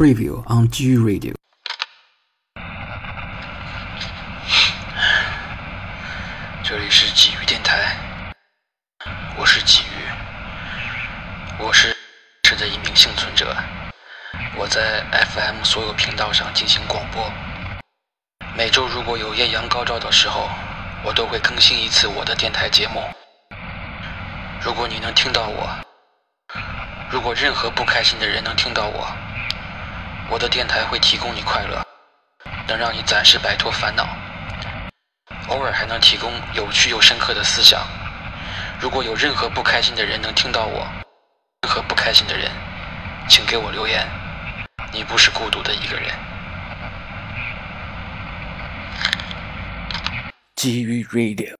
Preview on G Radio。这里是鲫鱼电台，我是鲫鱼，我是是的一名幸存者，我在 FM 所有频道上进行广播。每周如果有艳阳高照的时候，我都会更新一次我的电台节目。如果你能听到我，如果任何不开心的人能听到我，我的电台会提供你快乐，能让你暂时摆脱烦恼，偶尔还能提供有趣又深刻的思想。如果有任何不开心的人能听到我，任何不开心的人，请给我留言，你不是孤独的一个人。基于 Radio。